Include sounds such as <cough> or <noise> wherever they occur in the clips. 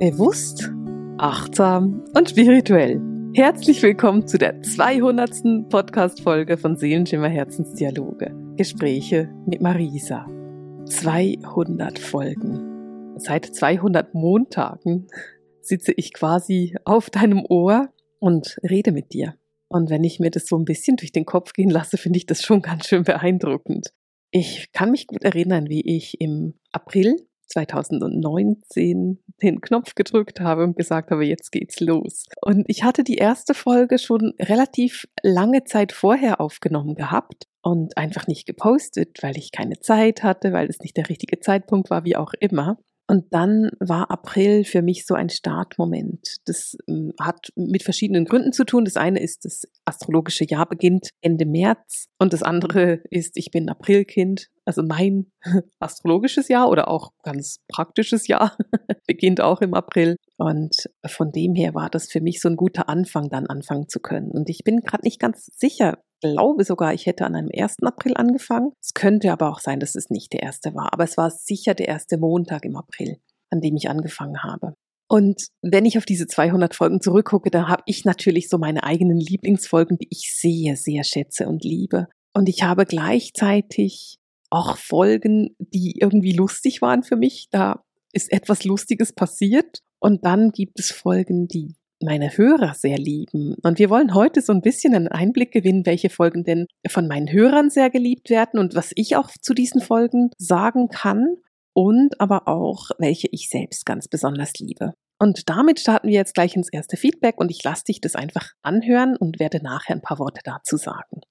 Bewusst, achtsam und spirituell. Herzlich willkommen zu der 200. Podcast-Folge von Seelenschimmer Herzensdialoge. Gespräche mit Marisa. 200 Folgen. Seit 200 Montagen sitze ich quasi auf deinem Ohr und rede mit dir. Und wenn ich mir das so ein bisschen durch den Kopf gehen lasse, finde ich das schon ganz schön beeindruckend. Ich kann mich gut erinnern, wie ich im April 2019 den Knopf gedrückt habe und gesagt habe, jetzt geht's los. Und ich hatte die erste Folge schon relativ lange Zeit vorher aufgenommen gehabt und einfach nicht gepostet, weil ich keine Zeit hatte, weil es nicht der richtige Zeitpunkt war, wie auch immer. Und dann war April für mich so ein Startmoment. Das ähm, hat mit verschiedenen Gründen zu tun. Das eine ist, das astrologische Jahr beginnt Ende März und das andere ist, ich bin Aprilkind. Also mein <laughs> astrologisches Jahr oder auch ganz praktisches Jahr <laughs> beginnt auch im April. Und von dem her war das für mich so ein guter Anfang, dann anfangen zu können. Und ich bin gerade nicht ganz sicher, glaube sogar, ich hätte an einem 1. April angefangen. Es könnte aber auch sein, dass es nicht der erste war. Aber es war sicher der erste Montag im April, an dem ich angefangen habe. Und wenn ich auf diese 200 Folgen zurückgucke, da habe ich natürlich so meine eigenen Lieblingsfolgen, die ich sehr, sehr schätze und liebe. Und ich habe gleichzeitig auch Folgen, die irgendwie lustig waren für mich. Da ist etwas Lustiges passiert. Und dann gibt es Folgen, die meine Hörer sehr lieben. Und wir wollen heute so ein bisschen einen Einblick gewinnen, welche Folgen denn von meinen Hörern sehr geliebt werden und was ich auch zu diesen Folgen sagen kann und aber auch, welche ich selbst ganz besonders liebe. Und damit starten wir jetzt gleich ins erste Feedback und ich lasse dich das einfach anhören und werde nachher ein paar Worte dazu sagen.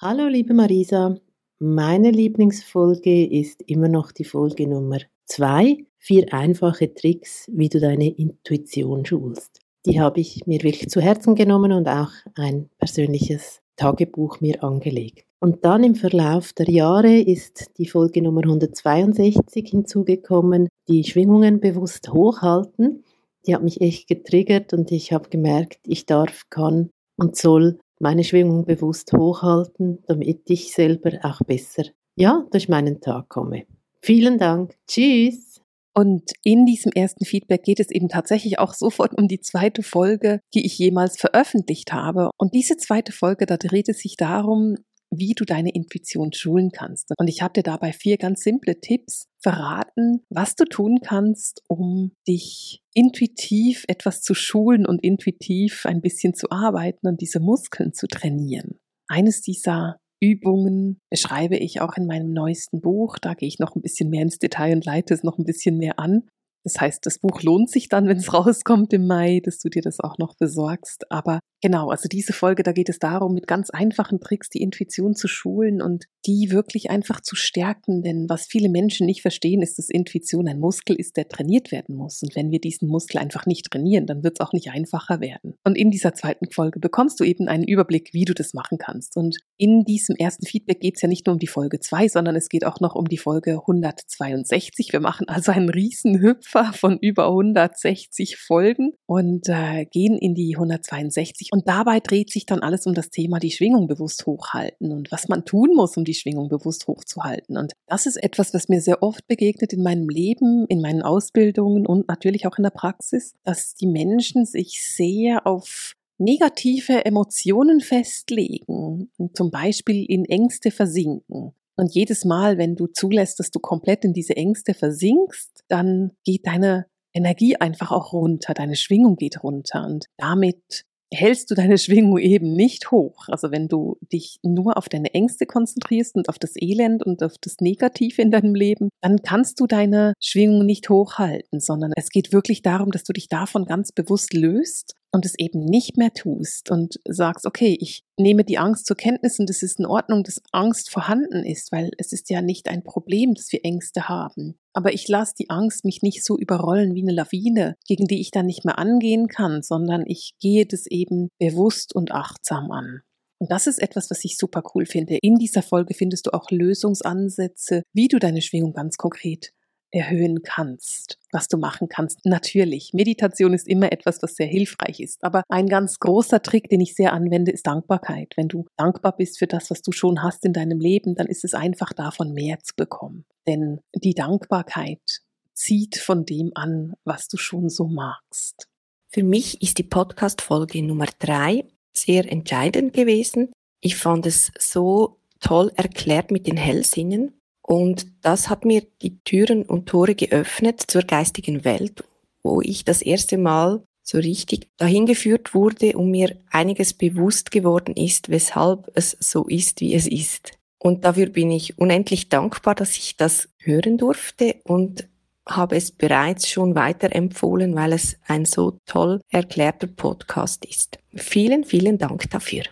Hallo liebe Marisa, meine Lieblingsfolge ist immer noch die Folge Nummer zwei, vier einfache Tricks, wie du deine Intuition schulst die habe ich mir wirklich zu Herzen genommen und auch ein persönliches Tagebuch mir angelegt. Und dann im Verlauf der Jahre ist die Folge Nummer 162 hinzugekommen, die Schwingungen bewusst hochhalten. Die hat mich echt getriggert und ich habe gemerkt, ich darf, kann und soll meine Schwingung bewusst hochhalten, damit ich selber auch besser, ja, durch meinen Tag komme. Vielen Dank. Tschüss. Und in diesem ersten Feedback geht es eben tatsächlich auch sofort um die zweite Folge, die ich jemals veröffentlicht habe. Und diese zweite Folge, da dreht es sich darum, wie du deine Intuition schulen kannst. Und ich habe dir dabei vier ganz simple Tipps verraten, was du tun kannst, um dich intuitiv etwas zu schulen und intuitiv ein bisschen zu arbeiten und diese Muskeln zu trainieren. Eines dieser Übungen beschreibe ich auch in meinem neuesten Buch. Da gehe ich noch ein bisschen mehr ins Detail und leite es noch ein bisschen mehr an. Das heißt, das Buch lohnt sich dann, wenn es rauskommt im Mai, dass du dir das auch noch besorgst. Aber genau, also diese Folge, da geht es darum, mit ganz einfachen Tricks die Intuition zu schulen und die wirklich einfach zu stärken. Denn was viele Menschen nicht verstehen, ist, dass Intuition ein Muskel ist, der trainiert werden muss. Und wenn wir diesen Muskel einfach nicht trainieren, dann wird es auch nicht einfacher werden. Und in dieser zweiten Folge bekommst du eben einen Überblick, wie du das machen kannst. Und in diesem ersten Feedback geht es ja nicht nur um die Folge 2, sondern es geht auch noch um die Folge 162. Wir machen also einen riesen Hüpf Opfer von über 160 Folgen und äh, gehen in die 162. Und dabei dreht sich dann alles um das Thema die Schwingung bewusst hochhalten und was man tun muss, um die Schwingung bewusst hochzuhalten. Und das ist etwas, was mir sehr oft begegnet in meinem Leben, in meinen Ausbildungen und natürlich auch in der Praxis, dass die Menschen sich sehr auf negative Emotionen festlegen, zum Beispiel in Ängste versinken. Und jedes Mal, wenn du zulässt, dass du komplett in diese Ängste versinkst, dann geht deine Energie einfach auch runter, deine Schwingung geht runter und damit hältst du deine <laughs> Schwingung eben nicht hoch. Also wenn du dich nur auf deine Ängste konzentrierst und auf das Elend und auf das Negative in deinem Leben, dann kannst du deine Schwingung nicht hochhalten, sondern es geht wirklich darum, dass du dich davon ganz bewusst löst und es eben nicht mehr tust und sagst, okay, ich nehme die Angst zur Kenntnis und es ist in Ordnung, dass Angst vorhanden ist, weil es ist ja nicht ein Problem, dass wir Ängste haben. Aber ich lasse die Angst mich nicht so überrollen wie eine Lawine, gegen die ich dann nicht mehr angehen kann, sondern ich gehe das eben bewusst und achtsam an. Und das ist etwas, was ich super cool finde. In dieser Folge findest du auch Lösungsansätze, wie du deine Schwingung ganz konkret erhöhen kannst, was du machen kannst. Natürlich, Meditation ist immer etwas, was sehr hilfreich ist. Aber ein ganz großer Trick, den ich sehr anwende, ist Dankbarkeit. Wenn du dankbar bist für das, was du schon hast in deinem Leben, dann ist es einfach davon mehr zu bekommen. Denn die Dankbarkeit, zieht von dem an, was du schon so magst. Für mich ist die Podcast-Folge Nummer drei sehr entscheidend gewesen. Ich fand es so toll erklärt mit den Hellsinnen und das hat mir die Türen und Tore geöffnet zur geistigen Welt, wo ich das erste Mal so richtig dahin geführt wurde und mir einiges bewusst geworden ist, weshalb es so ist, wie es ist. Und dafür bin ich unendlich dankbar, dass ich das hören durfte und habe es bereits schon weiterempfohlen, weil es ein so toll erklärter Podcast ist. Vielen, vielen Dank dafür.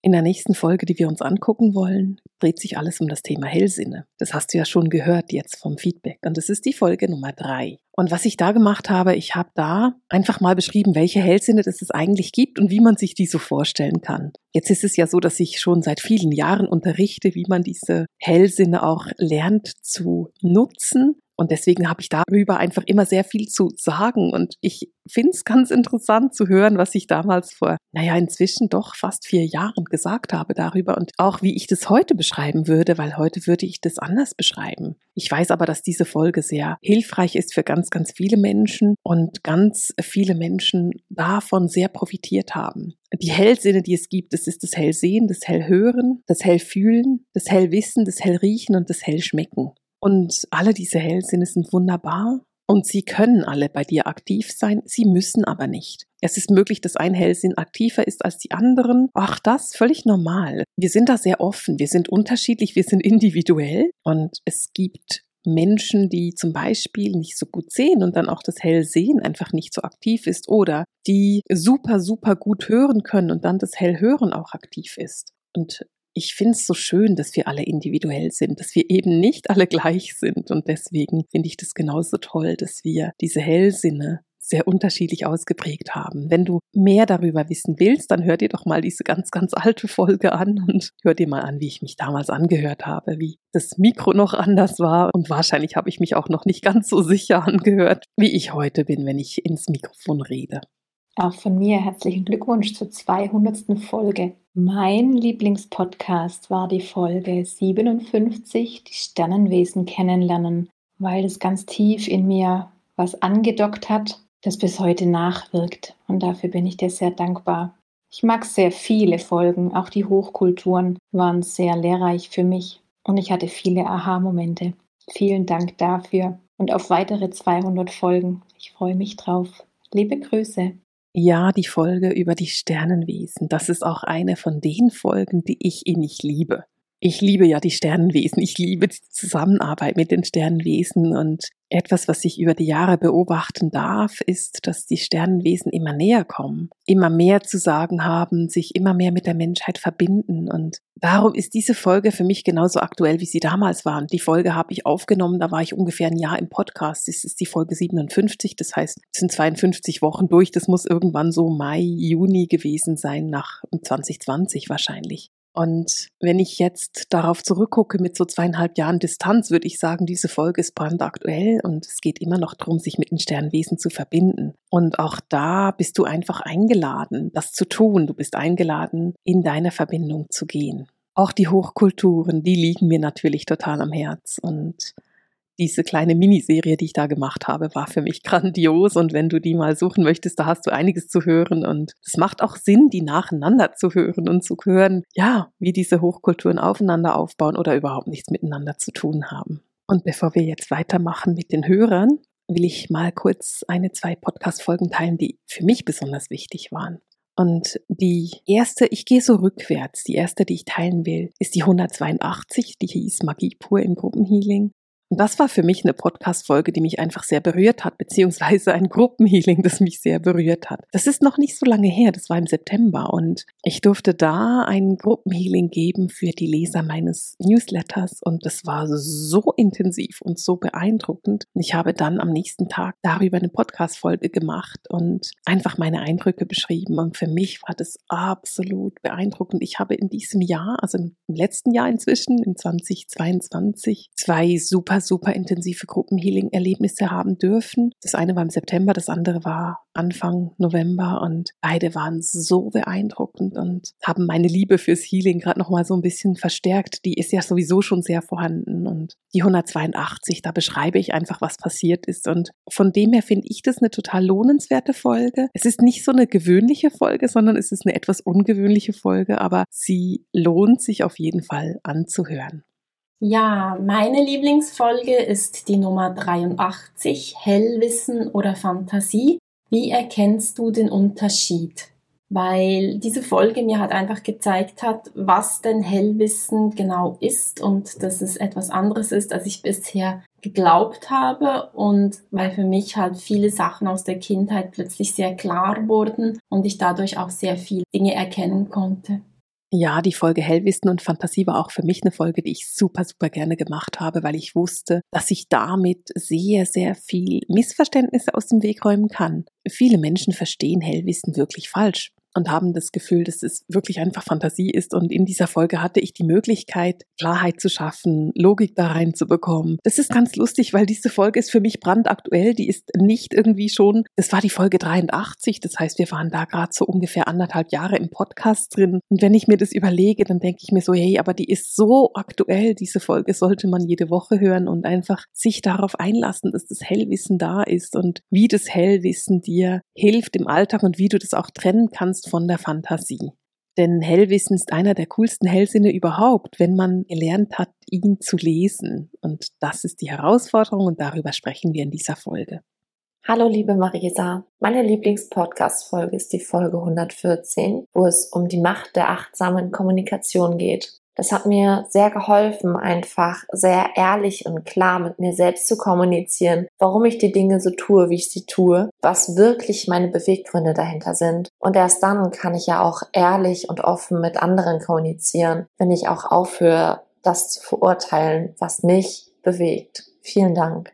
In der nächsten Folge, die wir uns angucken wollen, dreht sich alles um das Thema Hellsinne. Das hast du ja schon gehört jetzt vom Feedback. Und das ist die Folge Nummer drei. Und was ich da gemacht habe, ich habe da einfach mal beschrieben, welche Hellsinne es eigentlich gibt und wie man sich die so vorstellen kann. Jetzt ist es ja so, dass ich schon seit vielen Jahren unterrichte, wie man diese Hellsinne auch lernt zu nutzen. Und deswegen habe ich darüber einfach immer sehr viel zu sagen. Und ich finde es ganz interessant zu hören, was ich damals vor, naja, inzwischen doch fast vier Jahren gesagt habe darüber und auch wie ich das heute beschreiben würde, weil heute würde ich das anders beschreiben. Ich weiß aber, dass diese Folge sehr hilfreich ist für ganz, ganz viele Menschen und ganz viele Menschen davon sehr profitiert haben. Die Hellsinne, die es gibt, das ist das Hellsehen, das Hellhören, das Hellfühlen, das Hellwissen, das Hellriechen und das Hellschmecken. Und alle diese Hellsinne sind wunderbar und sie können alle bei dir aktiv sein, sie müssen aber nicht. Es ist möglich, dass ein Hellsinn aktiver ist als die anderen. Ach, das völlig normal. Wir sind da sehr offen, wir sind unterschiedlich, wir sind individuell und es gibt Menschen, die zum Beispiel nicht so gut sehen und dann auch das Hellsehen einfach nicht so aktiv ist oder die super, super gut hören können und dann das Hellhören auch aktiv ist. Und ich finde es so schön, dass wir alle individuell sind, dass wir eben nicht alle gleich sind. Und deswegen finde ich das genauso toll, dass wir diese Hellsinne sehr unterschiedlich ausgeprägt haben. Wenn du mehr darüber wissen willst, dann hör dir doch mal diese ganz, ganz alte Folge an und hör dir mal an, wie ich mich damals angehört habe, wie das Mikro noch anders war und wahrscheinlich habe ich mich auch noch nicht ganz so sicher angehört, wie ich heute bin, wenn ich ins Mikrofon rede. Auch von mir herzlichen Glückwunsch zur 200. Folge. Mein Lieblingspodcast war die Folge 57, die Sternenwesen kennenlernen, weil es ganz tief in mir was angedockt hat, das bis heute nachwirkt. Und dafür bin ich dir sehr dankbar. Ich mag sehr viele Folgen, auch die Hochkulturen waren sehr lehrreich für mich und ich hatte viele Aha-Momente. Vielen Dank dafür und auf weitere 200 Folgen. Ich freue mich drauf. Liebe Grüße. Ja, die Folge über die Sternenwesen. Das ist auch eine von den Folgen, die ich innig liebe. Ich liebe ja die Sternenwesen. Ich liebe die Zusammenarbeit mit den Sternenwesen und etwas, was ich über die Jahre beobachten darf, ist, dass die Sternenwesen immer näher kommen, immer mehr zu sagen haben, sich immer mehr mit der Menschheit verbinden. Und darum ist diese Folge für mich genauso aktuell, wie sie damals war. Und die Folge habe ich aufgenommen, da war ich ungefähr ein Jahr im Podcast. Das ist die Folge 57, das heißt, es sind 52 Wochen durch. Das muss irgendwann so Mai, Juni gewesen sein, nach 2020 wahrscheinlich. Und wenn ich jetzt darauf zurückgucke mit so zweieinhalb Jahren Distanz, würde ich sagen, diese Folge ist brandaktuell und es geht immer noch darum, sich mit den Sternwesen zu verbinden. Und auch da bist du einfach eingeladen, das zu tun. Du bist eingeladen, in deine Verbindung zu gehen. Auch die Hochkulturen, die liegen mir natürlich total am Herz und diese kleine Miniserie, die ich da gemacht habe, war für mich <laughs> grandios. Und wenn du die mal suchen möchtest, da hast du einiges zu hören. Und es macht auch Sinn, die nacheinander zu hören und zu hören, ja, wie diese Hochkulturen aufeinander aufbauen oder überhaupt nichts miteinander zu tun haben. Und bevor wir jetzt weitermachen mit den Hörern, will ich mal kurz eine, zwei Podcast-Folgen teilen, die für mich besonders wichtig waren. Und die erste, ich gehe so rückwärts, die erste, die ich teilen will, ist die 182, die hieß Magie pur im Gruppenhealing. Das war für mich eine Podcast-Folge, die mich einfach sehr berührt hat, beziehungsweise ein Gruppenhealing, das mich sehr berührt hat. Das ist noch nicht so lange her, das war im September und ich durfte da ein Gruppenhealing geben für die Leser meines Newsletters und das war so intensiv und so beeindruckend. Ich habe dann am nächsten Tag darüber eine Podcast-Folge gemacht und einfach meine Eindrücke beschrieben und für mich war das absolut beeindruckend. Ich habe in diesem Jahr, also im letzten Jahr inzwischen, in 2022, zwei super super, intensive Gruppenhealing-Erlebnisse haben dürfen. Das eine war im September, das andere war Anfang November und beide waren so beeindruckend und haben meine Liebe fürs Healing gerade noch mal so ein bisschen verstärkt. Die ist ja sowieso schon sehr vorhanden und die 182, da beschreibe ich einfach, was passiert ist und von dem her finde ich das eine total lohnenswerte Folge. Es ist nicht so eine gewöhnliche Folge, sondern es ist eine etwas ungewöhnliche Folge, aber sie lohnt sich auf jeden Fall anzuhören. Ja, meine Lieblingsfolge ist die Nummer 83, Hellwissen oder Fantasie. Wie erkennst du den Unterschied? Weil diese Folge mir halt einfach gezeigt hat, was denn Hellwissen genau ist und dass es etwas anderes ist, als ich bisher geglaubt habe und weil für mich halt viele Sachen aus der Kindheit plötzlich sehr klar wurden und ich dadurch auch sehr viele Dinge erkennen konnte. Ja, die Folge Hellwissen und Fantasie war auch für mich eine Folge, die ich super, super gerne gemacht habe, weil ich wusste, dass ich damit sehr, sehr viel Missverständnisse aus dem Weg räumen kann. Viele Menschen verstehen Hellwissen wirklich falsch und haben das Gefühl, dass es wirklich einfach Fantasie ist. Und in dieser Folge hatte ich die Möglichkeit, Klarheit zu schaffen, Logik da reinzubekommen. Das ist ganz lustig, weil diese Folge ist für mich brandaktuell. Die ist nicht irgendwie schon, das war die Folge 83. Das heißt, wir waren da gerade so ungefähr anderthalb Jahre im Podcast drin. Und wenn ich mir das überlege, dann denke ich mir so, hey, aber die ist so aktuell. Diese Folge sollte man jede Woche hören und einfach sich darauf einlassen, dass das Hellwissen da ist und wie das Hellwissen dir hilft im Alltag und wie du das auch trennen kannst von der Fantasie. Denn Hellwissen ist einer der coolsten Hellsinne überhaupt, wenn man gelernt hat, ihn zu lesen. Und das ist die Herausforderung und darüber sprechen wir in dieser Folge. Hallo liebe Marisa, meine Lieblingspodcast-Folge ist die Folge 114, wo es um die Macht der achtsamen Kommunikation geht. Das hat mir sehr geholfen, einfach sehr ehrlich und klar mit mir selbst zu kommunizieren, warum ich die Dinge so tue, wie ich sie tue, was wirklich meine Beweggründe dahinter sind. Und erst dann kann ich ja auch ehrlich und offen mit anderen kommunizieren, wenn ich auch aufhöre, das zu verurteilen, was mich bewegt. Vielen Dank.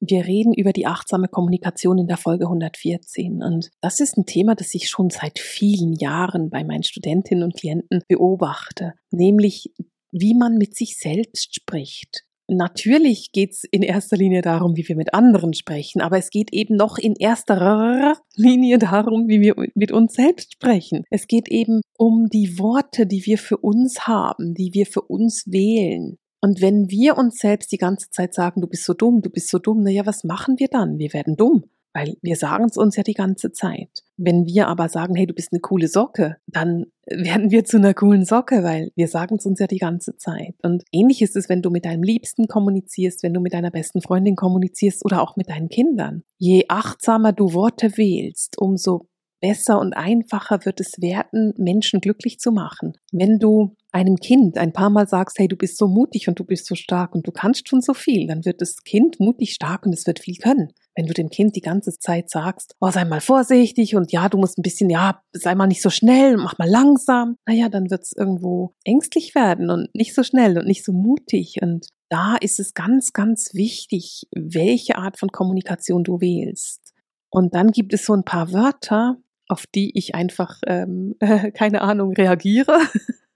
Wir reden über die achtsame Kommunikation in der Folge 114 und das ist ein Thema, das ich schon seit vielen Jahren bei meinen Studentinnen und Klienten beobachte, nämlich wie man mit sich selbst spricht. Natürlich geht es in erster Linie darum, wie wir mit anderen sprechen, aber es geht eben noch in erster Linie darum, wie wir mit uns selbst sprechen. Es geht eben um die Worte, die wir für uns haben, die wir für uns wählen. Und wenn wir uns selbst die ganze Zeit sagen, du bist so dumm, du bist so dumm, naja, was machen wir dann? Wir werden dumm, weil wir sagen es uns ja die ganze Zeit. Wenn wir aber sagen, hey, du bist eine coole Socke, dann <laughs> werden wir zu einer coolen Socke, weil wir sagen es uns ja die ganze Zeit. Und ähnlich ist es, wenn du mit deinem Liebsten kommunizierst, wenn du mit deiner besten Freundin kommunizierst oder auch mit deinen Kindern. Je achtsamer du Worte wählst, umso besser und einfacher wird es werden, Menschen glücklich zu machen. Wenn du einem Kind ein paar Mal sagst, hey, du bist so mutig und du bist so stark und du kannst schon so viel, dann wird das Kind mutig, stark und es wird viel können. Wenn du dem Kind die ganze Zeit sagst, oh, sei mal vorsichtig und ja, du musst ein bisschen, ja, sei mal nicht so schnell, mach mal langsam, naja, dann wird es irgendwo ängstlich werden und nicht so schnell und nicht so mutig. Und da ist es ganz, ganz wichtig, welche Art von Kommunikation du wählst. Und dann gibt es so ein paar Wörter, auf die ich einfach, ähm, äh, <laughs> keine Ahnung, reagiere.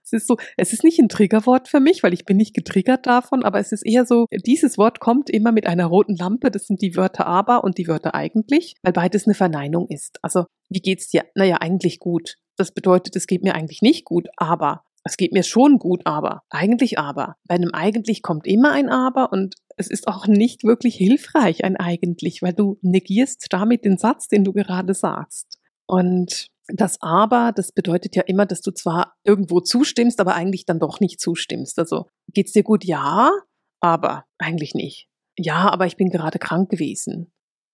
es ist so, es ist nicht ein Triggerwort für mich, weil ich bin nicht getriggert davon, aber es ist eher so, dieses Wort kommt immer mit einer roten Lampe. Das sind die Wörter aber und die Wörter eigentlich, weil beides eine Verneinung ist. Also, wie geht's dir? Naja, eigentlich gut. Das bedeutet, es geht mir eigentlich nicht gut, aber es geht mir schon gut, aber eigentlich aber. Bei einem eigentlich kommt immer ein aber und es ist auch nicht wirklich hilfreich ein eigentlich, weil du negierst damit den Satz, den du gerade sagst. Und das Aber, das bedeutet ja immer, dass du zwar irgendwo zustimmst, aber eigentlich dann doch nicht zustimmst. Also geht's dir gut? Ja, aber eigentlich nicht. Ja, aber ich bin gerade krank gewesen.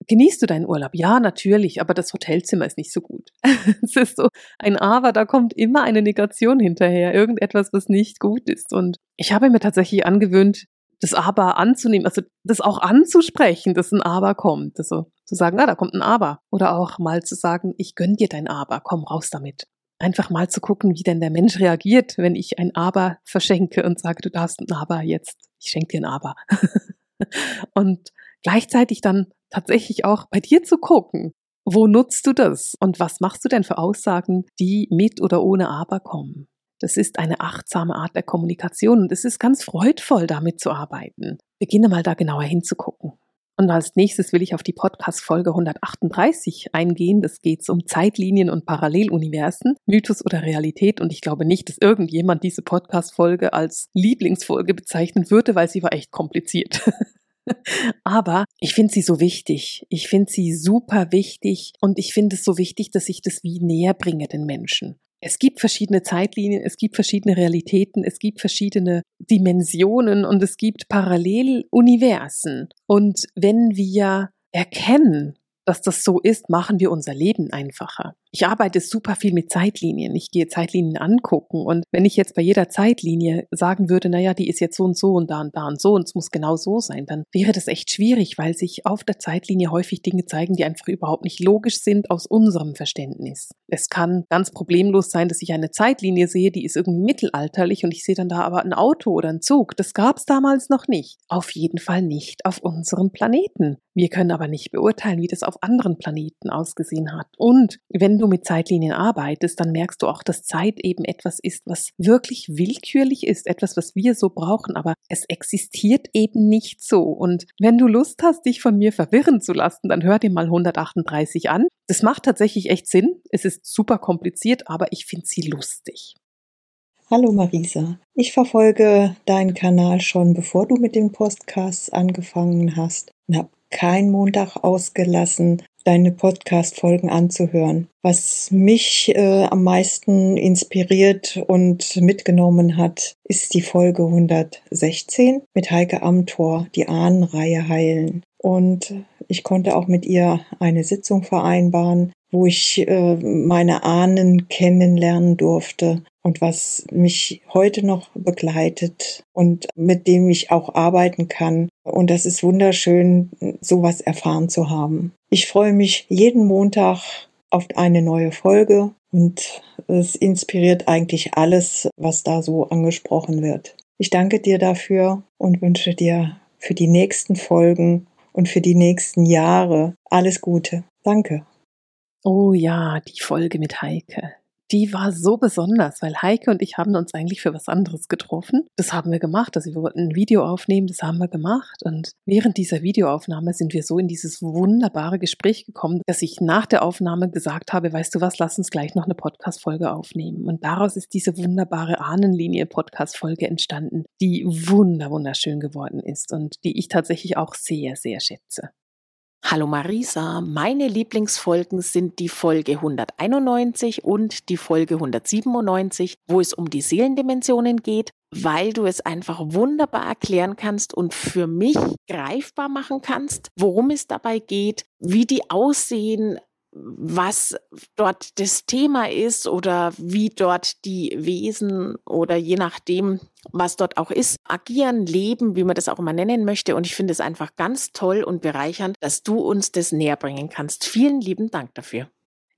Genießt du deinen Urlaub? Ja, natürlich, aber das Hotelzimmer ist nicht so gut. <laughs> es ist so ein Aber, da kommt immer eine Negation hinterher, irgendetwas, was nicht gut ist. Und ich habe mir tatsächlich angewöhnt, das Aber anzunehmen, also das auch anzusprechen, dass ein Aber kommt. Also zu sagen, ah, da kommt ein Aber. Oder auch mal zu sagen, ich gönn dir dein Aber, komm raus damit. Einfach mal zu gucken, wie denn der Mensch reagiert, wenn ich ein Aber verschenke und sage, du darfst ein Aber jetzt. Ich schenke dir ein Aber. <laughs> und gleichzeitig dann tatsächlich auch bei dir zu gucken, wo nutzt du das und was machst du denn für Aussagen, die mit oder ohne Aber kommen? Das ist eine achtsame Art der Kommunikation und es ist ganz freudvoll, damit zu arbeiten. Beginne mal da genauer hinzugucken. Und als nächstes will ich auf die Podcast-Folge 138 eingehen. Das geht um Zeitlinien und Paralleluniversen, Mythos oder Realität. Und ich glaube nicht, dass irgendjemand diese Podcast-Folge als Lieblingsfolge bezeichnen würde, weil sie war echt kompliziert. <laughs> Aber ich finde sie so wichtig. Ich finde sie super wichtig und ich finde es so wichtig, dass ich das wie näher bringe den Menschen. Es gibt verschiedene Zeitlinien, es gibt verschiedene Realitäten, es gibt verschiedene Dimensionen und es gibt Paralleluniversen. Und wenn wir erkennen, dass das so ist, machen wir unser Leben einfacher. Ich arbeite super viel mit Zeitlinien. Ich gehe Zeitlinien angucken. Und wenn ich jetzt bei jeder Zeitlinie sagen würde, naja, die ist jetzt so und so und da und da und so und es muss genau so sein, dann wäre das echt schwierig, weil sich auf der Zeitlinie häufig Dinge zeigen, die einfach überhaupt nicht logisch sind aus unserem Verständnis. Es kann ganz problemlos sein, dass ich eine Zeitlinie sehe, die ist irgendwie mittelalterlich und ich sehe dann da aber ein Auto oder ein Zug. Das gab es damals noch nicht. Auf jeden Fall nicht auf unserem Planeten. Wir können aber nicht beurteilen, wie das auf anderen Planeten ausgesehen hat. Und wenn du mit Zeitlinien arbeitest, dann merkst du auch, dass Zeit eben etwas ist, was wirklich willkürlich ist, etwas, was wir so brauchen, aber es existiert eben nicht so. Und wenn du Lust hast, dich von mir verwirren zu lassen, dann hör dir mal 138 an. Das macht tatsächlich echt Sinn. Es ist super kompliziert, aber ich finde sie lustig. Hallo Marisa, ich verfolge deinen Kanal schon bevor du mit den Podcasts angefangen hast und habe keinen Montag ausgelassen, deine Podcast-Folgen anzuhören. Was mich äh, am meisten inspiriert und mitgenommen hat, ist die Folge 116 mit Heike Amthor, die Ahnenreihe heilen. Und ich konnte auch mit ihr eine Sitzung vereinbaren, wo ich äh, meine Ahnen kennenlernen durfte und was mich heute noch begleitet und mit dem ich auch arbeiten kann. Und das ist wunderschön, sowas erfahren zu haben. Ich freue mich jeden Montag auf eine neue Folge und es inspiriert eigentlich alles, was da so angesprochen wird. Ich danke dir dafür und wünsche dir für die nächsten Folgen und für die nächsten Jahre alles Gute. Danke. Oh ja, die Folge mit Heike die war so besonders, weil Heike und ich haben uns eigentlich für was anderes getroffen. Das haben wir gemacht. Also wir wollten ein Video aufnehmen, das haben wir gemacht. Und während dieser Videoaufnahme sind wir so in dieses wunderbare Gespräch gekommen, dass ich nach der Aufnahme gesagt habe, weißt du was, lass uns gleich noch eine Podcast-Folge aufnehmen. Und daraus ist diese wunderbare Ahnenlinie-Podcast-Folge entstanden, die wunder, wunderschön geworden ist und die ich tatsächlich auch sehr, sehr schätze. Hallo Marisa, meine Lieblingsfolgen sind die Folge 191 und die Folge 197, wo es um die Seelendimensionen geht, weil du es einfach wunderbar erklären kannst und für mich greifbar machen kannst, worum es dabei geht, wie die aussehen, was dort das Thema ist oder wie dort die Wesen oder je nachdem, was dort auch ist, agieren, leben, wie man das auch immer nennen möchte. Und ich finde es einfach ganz toll und bereichernd, dass du uns das näher bringen kannst. Vielen lieben Dank dafür.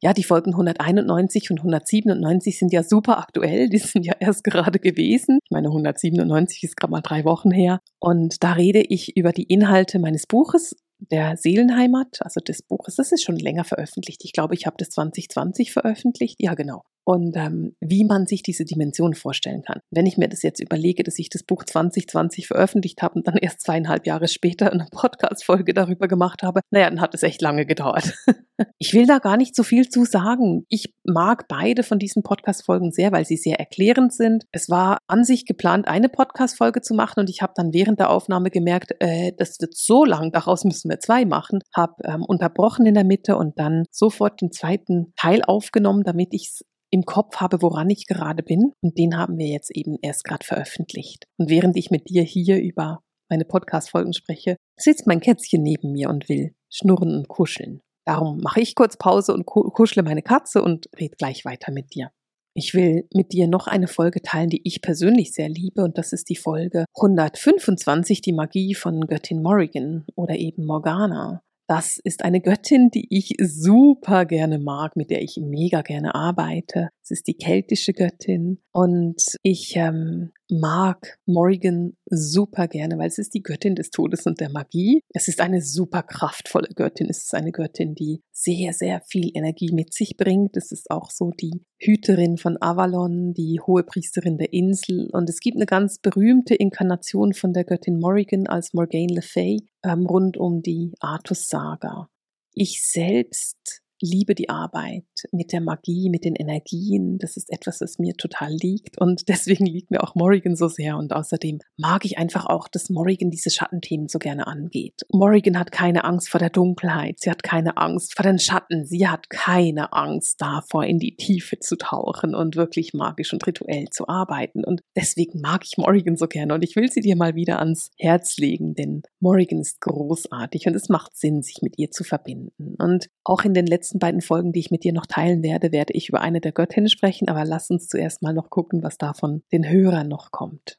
Ja, die Folgen 191 und 197 sind ja super aktuell. Die sind ja erst gerade gewesen. Ich meine, 197 ist gerade mal drei Wochen her. Und da rede ich über die Inhalte meines Buches der Seelenheimat, also des Buches. Das ist schon länger veröffentlicht. Ich glaube, ich habe das 2020 veröffentlicht. Ja, genau und ähm, wie man sich diese Dimension vorstellen kann. Wenn ich mir das jetzt überlege, dass ich das Buch 2020 veröffentlicht habe und dann erst zweieinhalb Jahre später eine Podcast-Folge darüber gemacht habe, naja, dann hat es echt lange gedauert. <laughs> ich will da gar nicht so viel zu sagen. Ich mag beide von diesen Podcast-Folgen sehr, weil sie sehr erklärend sind. Es war an sich geplant, eine Podcast-Folge zu machen und ich habe dann während der Aufnahme gemerkt, äh, das wird so lang, daraus müssen wir zwei machen, habe ähm, unterbrochen in der Mitte und dann sofort den zweiten Teil aufgenommen, damit ich es im Kopf habe, woran ich gerade bin. Und den haben wir jetzt eben erst gerade veröffentlicht. Und während ich mit dir hier über meine Podcast-Folgen spreche, sitzt mein Kätzchen neben mir und will schnurren und kuscheln. Darum mache ich kurz Pause und kuschle meine Katze und red gleich weiter mit dir. Ich will mit dir noch eine Folge teilen, die ich persönlich sehr liebe, und das ist die Folge 125, die Magie von Göttin Morrigan oder eben Morgana. Das ist eine Göttin, die ich super gerne mag, mit der ich mega gerne arbeite. Es ist die keltische Göttin und ich ähm, mag Morrigan super gerne, weil es ist die Göttin des Todes und der Magie. Es ist eine super kraftvolle Göttin. Es ist eine Göttin, die sehr, sehr viel Energie mit sich bringt. Es ist auch so die Hüterin von Avalon, die Hohepriesterin der Insel. Und es gibt eine ganz berühmte Inkarnation von der Göttin Morrigan als Morgaine Le Fay ähm, rund um die Artus-Saga. Ich selbst liebe die Arbeit mit der Magie, mit den Energien. Das ist etwas, was mir total liegt und <laughs> deswegen liegt mir auch Morrigan so sehr. Und außerdem mag ich einfach auch, dass Morrigan diese Schattenthemen so gerne angeht. Morrigan hat keine Angst vor der Dunkelheit, sie hat keine Angst vor den Schatten, sie hat keine Angst davor, in die Tiefe zu tauchen und wirklich magisch und rituell zu arbeiten. Und deswegen mag ich Morrigan so gerne. Und ich will sie dir mal wieder ans Herz legen, denn Morrigan ist großartig und es macht Sinn, sich mit ihr zu verbinden. Und auch in den letzten nächsten beiden Folgen, die ich mit dir noch teilen werde, werde ich über eine der Göttinnen sprechen, aber lass uns zuerst mal noch gucken, was da von den Hörern noch kommt.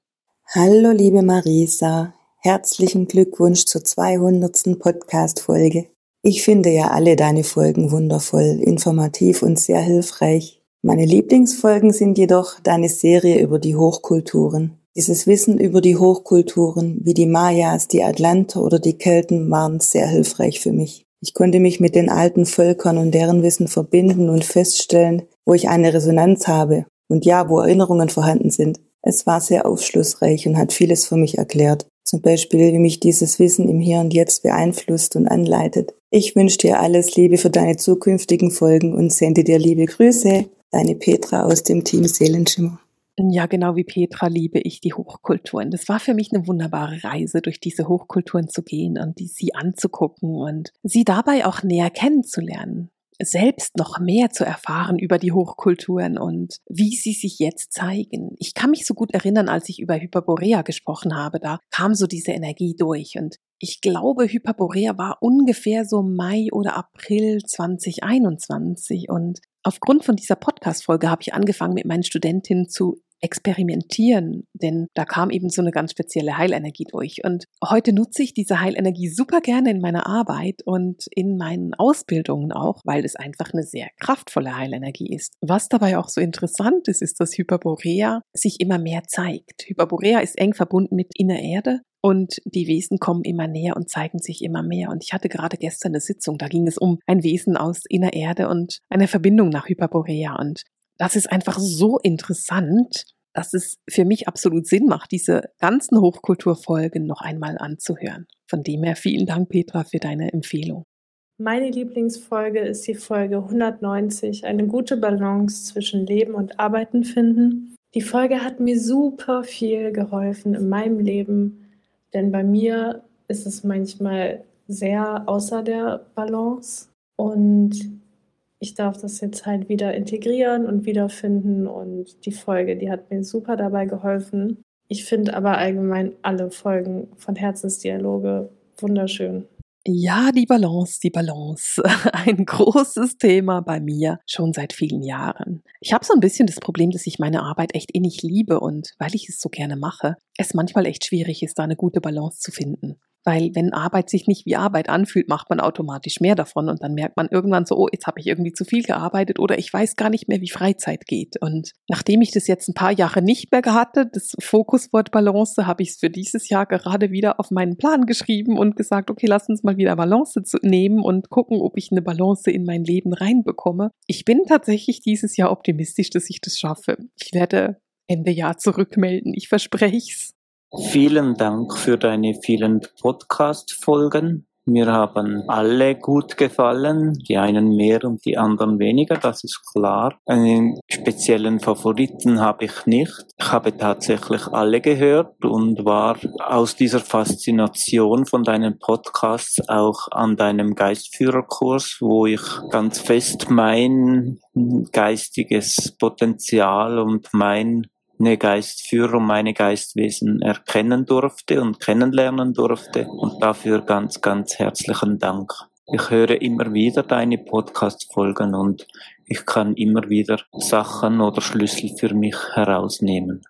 Hallo liebe Marisa, herzlichen Glückwunsch zur 200. Podcast-Folge. Ich finde ja alle deine Folgen wundervoll, informativ und sehr hilfreich. Meine Lieblingsfolgen sind jedoch deine Serie über die Hochkulturen. Dieses Wissen über die Hochkulturen, wie die Mayas, die Atlanter oder die Kelten, waren sehr hilfreich für mich. Ich konnte mich mit den alten Völkern und deren Wissen verbinden und feststellen, wo ich eine Resonanz habe und ja, wo Erinnerungen vorhanden sind. Es war sehr aufschlussreich und hat vieles für mich erklärt. Zum Beispiel, wie mich dieses Wissen im Hier und Jetzt beeinflusst und anleitet. Ich wünsche dir alles Liebe für deine zukünftigen Folgen und sende dir liebe Grüße. Deine Petra aus dem Team Seelenschimmer. Ja, genau wie Petra liebe ich die Hochkulturen. Das war für mich eine wunderbare Reise, durch diese Hochkulturen zu gehen und die, sie anzugucken und sie dabei auch näher kennenzulernen selbst noch mehr zu erfahren über die Hochkulturen und wie sie sich jetzt zeigen. Ich kann mich so gut erinnern, als ich über Hyperborea gesprochen habe, da kam so diese Energie durch und ich glaube, Hyperborea war ungefähr so Mai oder April 2021 und aufgrund von dieser Podcast-Folge habe ich angefangen, mit meinen Studentinnen zu experimentieren, denn da kam eben so eine ganz spezielle Heilenergie durch. Und heute nutze ich diese Heilenergie super gerne in meiner Arbeit und in meinen Ausbildungen auch, weil es einfach eine sehr kraftvolle Heilenergie ist. Was dabei auch so interessant ist, ist, dass Hyperborea sich immer mehr zeigt. Hyperborea ist eng verbunden mit Inner Erde und die Wesen kommen immer näher und zeigen sich immer mehr. Und ich hatte gerade gestern eine Sitzung, da ging es um ein Wesen aus Inner Erde und eine Verbindung nach Hyperborea. Und das ist einfach so interessant, dass es für mich absolut Sinn macht, diese ganzen Hochkulturfolgen noch einmal anzuhören. Von dem her vielen Dank, Petra, für deine Empfehlung. Meine Lieblingsfolge ist die Folge 190, eine gute Balance zwischen Leben und Arbeiten finden. Die Folge hat mir super viel geholfen in meinem Leben, denn bei mir ist es manchmal sehr außer der Balance und ich darf das jetzt halt wieder integrieren und wiederfinden. Und die Folge, die hat mir super dabei geholfen. Ich finde aber allgemein alle Folgen von Herzensdialoge wunderschön. Ja, die Balance, die Balance. <laughs> Ein großes Thema bei mir schon seit vielen Jahren. Ich habe so ein bisschen das Problem, dass ich meine Arbeit echt innig liebe und weil ich es so gerne mache, es manchmal echt schwierig ist, da eine gute Balance zu finden. Weil wenn Arbeit sich nicht wie Arbeit anfühlt, macht man automatisch mehr davon und dann merkt man irgendwann so, oh, jetzt habe ich irgendwie zu viel gearbeitet oder ich weiß gar nicht mehr, wie Freizeit geht. Und nachdem ich das jetzt ein paar Jahre nicht mehr hatte, das Fokuswort Balance, habe ich es für dieses Jahr gerade wieder auf meinen Plan geschrieben und gesagt, okay, lass uns mal wieder Balance nehmen und gucken, ob ich eine Balance in mein Leben reinbekomme. Ich bin tatsächlich dieses Jahr optimistisch, dass ich das schaffe. Ich werde Ende Jahr zurückmelden. Ich verspreche es. Vielen Dank für deine vielen Podcast-Folgen. Mir haben alle gut gefallen, die einen mehr und die anderen weniger, das ist klar. Einen speziellen Favoriten habe ich nicht. Ich habe tatsächlich alle gehört und war aus dieser Faszination von deinen Podcasts auch an deinem Geistführerkurs, wo ich ganz fest mein geistiges Potenzial und mein meine Geistführer und meine Geistwesen erkennen durfte und kennenlernen durfte. Und dafür ganz, ganz herzlichen Dank. Ich höre immer wieder deine Podcast-Folgen und ich kann immer wieder Sachen oder Schlüssel für mich herausnehmen.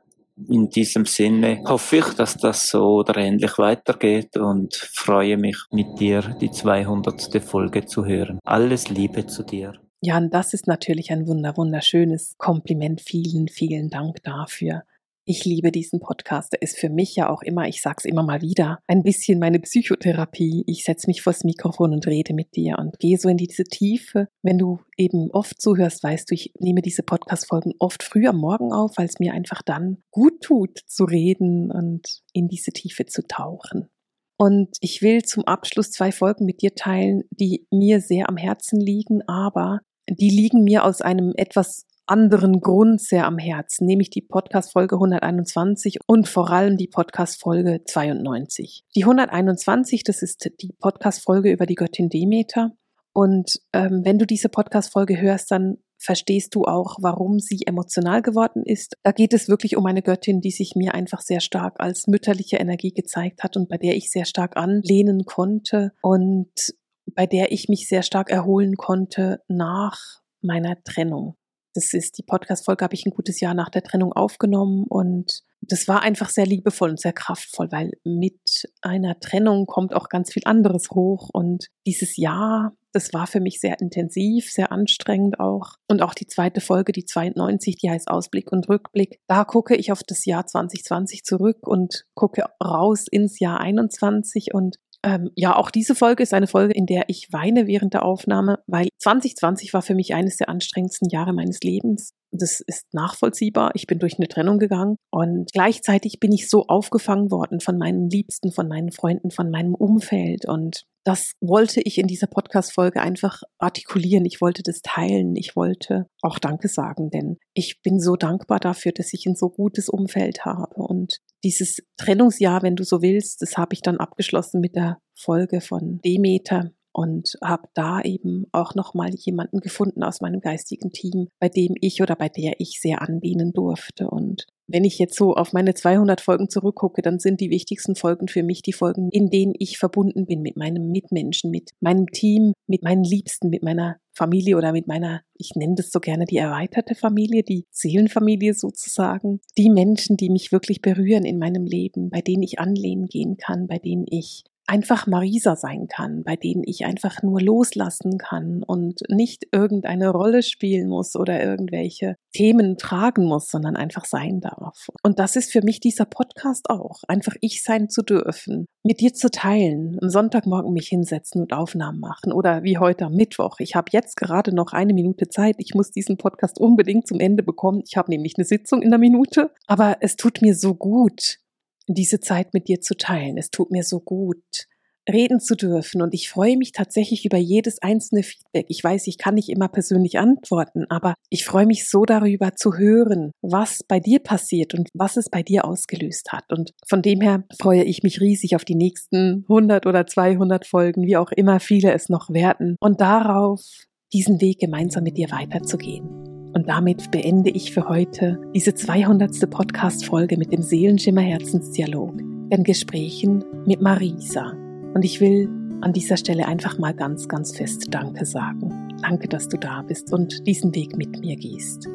In diesem Sinne hoffe ich, dass das so oder ähnlich weitergeht und freue mich mit dir die 200. Folge zu hören. Alles Liebe zu dir. Ja, und das ist natürlich ein wunder, wunderschönes Kompliment. Vielen, vielen Dank dafür. Ich liebe diesen Podcast. Er ist für mich ja auch immer, ich sag's immer mal wieder, ein bisschen meine Psychotherapie. Ich setze mich vors Mikrofon und rede mit dir und gehe so in diese Tiefe. Wenn du eben oft zuhörst, weißt du, ich nehme diese Podcast-Folgen oft früh am Morgen auf, weil es mir einfach dann gut tut, zu reden und in diese Tiefe zu tauchen. Und ich will zum Abschluss zwei Folgen mit dir teilen, die mir sehr am Herzen liegen, aber die liegen mir aus einem etwas anderen Grund sehr am Herzen, nämlich die Podcast-Folge 121 und vor allem die Podcast-Folge 92. Die 121, das ist die Podcast-Folge über die Göttin Demeter. Und ähm, wenn du diese Podcast-Folge hörst, dann verstehst du auch, warum sie emotional geworden ist. Da geht es wirklich um eine Göttin, die sich mir einfach sehr stark als mütterliche Energie gezeigt hat und bei der ich sehr stark anlehnen konnte und bei der ich mich sehr stark erholen konnte nach meiner Trennung. Das ist die Podcast-Folge, habe ich ein gutes Jahr nach der Trennung aufgenommen und das war einfach sehr liebevoll und sehr kraftvoll, weil mit einer Trennung kommt auch ganz viel anderes hoch und dieses Jahr, das war für mich sehr intensiv, sehr anstrengend auch. Und auch die zweite Folge, die 92, die heißt Ausblick und Rückblick. Da gucke ich auf das Jahr 2020 zurück und gucke raus ins Jahr 21 und ähm, ja, auch diese Folge ist eine Folge, in der ich weine während der Aufnahme, weil 2020 war für mich eines der anstrengendsten Jahre meines Lebens. Das ist nachvollziehbar. Ich bin durch eine Trennung gegangen und gleichzeitig bin ich so aufgefangen worden von meinen Liebsten, von meinen Freunden, von meinem Umfeld und das wollte ich in dieser Podcast-Folge einfach artikulieren. Ich wollte das teilen. Ich wollte auch Danke sagen, denn ich bin so dankbar dafür, dass ich ein so gutes Umfeld habe. Und dieses Trennungsjahr, wenn du so willst, das habe ich dann abgeschlossen mit der Folge von Demeter und habe da eben auch noch mal jemanden gefunden aus meinem geistigen Team, bei dem ich oder bei der ich sehr anlehnen durfte und wenn ich jetzt so auf meine 200 Folgen zurückgucke, dann sind die wichtigsten Folgen für mich die Folgen, in denen ich verbunden bin mit meinem Mitmenschen, mit meinem Team, mit meinen Liebsten, mit meiner Familie oder mit meiner, ich nenne das so gerne die erweiterte Familie, die Seelenfamilie sozusagen. Die Menschen, die mich wirklich berühren in meinem Leben, bei denen ich anlehnen gehen kann, bei denen ich einfach Marisa sein kann, bei denen ich einfach nur loslassen kann und nicht irgendeine Rolle spielen muss oder irgendwelche Themen tragen muss, sondern einfach sein darf. Und das ist für mich dieser Podcast auch, einfach ich sein zu dürfen, mit dir zu teilen, am Sonntagmorgen mich hinsetzen und Aufnahmen machen oder wie heute am Mittwoch. Ich habe jetzt gerade noch eine Minute Zeit. Ich muss diesen Podcast unbedingt zum Ende bekommen. Ich habe nämlich eine Sitzung in der Minute, aber es tut mir so gut, diese Zeit mit dir zu teilen. Es tut mir so gut, reden zu dürfen und ich freue mich tatsächlich über jedes einzelne Feedback. Ich weiß, ich kann nicht immer persönlich antworten, aber ich freue mich so darüber zu hören, was bei dir passiert und was es bei dir ausgelöst hat. Und von dem her freue ich mich riesig auf die nächsten 100 oder 200 Folgen, wie auch immer viele es noch werden und darauf diesen Weg gemeinsam mit dir weiterzugehen. Und damit beende ich für heute diese 200. Podcast-Folge mit dem Seelenschimmer Herzensdialog, den Gesprächen mit Marisa. Und ich will an dieser Stelle einfach mal ganz, ganz fest Danke sagen. Danke, dass du da bist und diesen Weg mit mir gehst.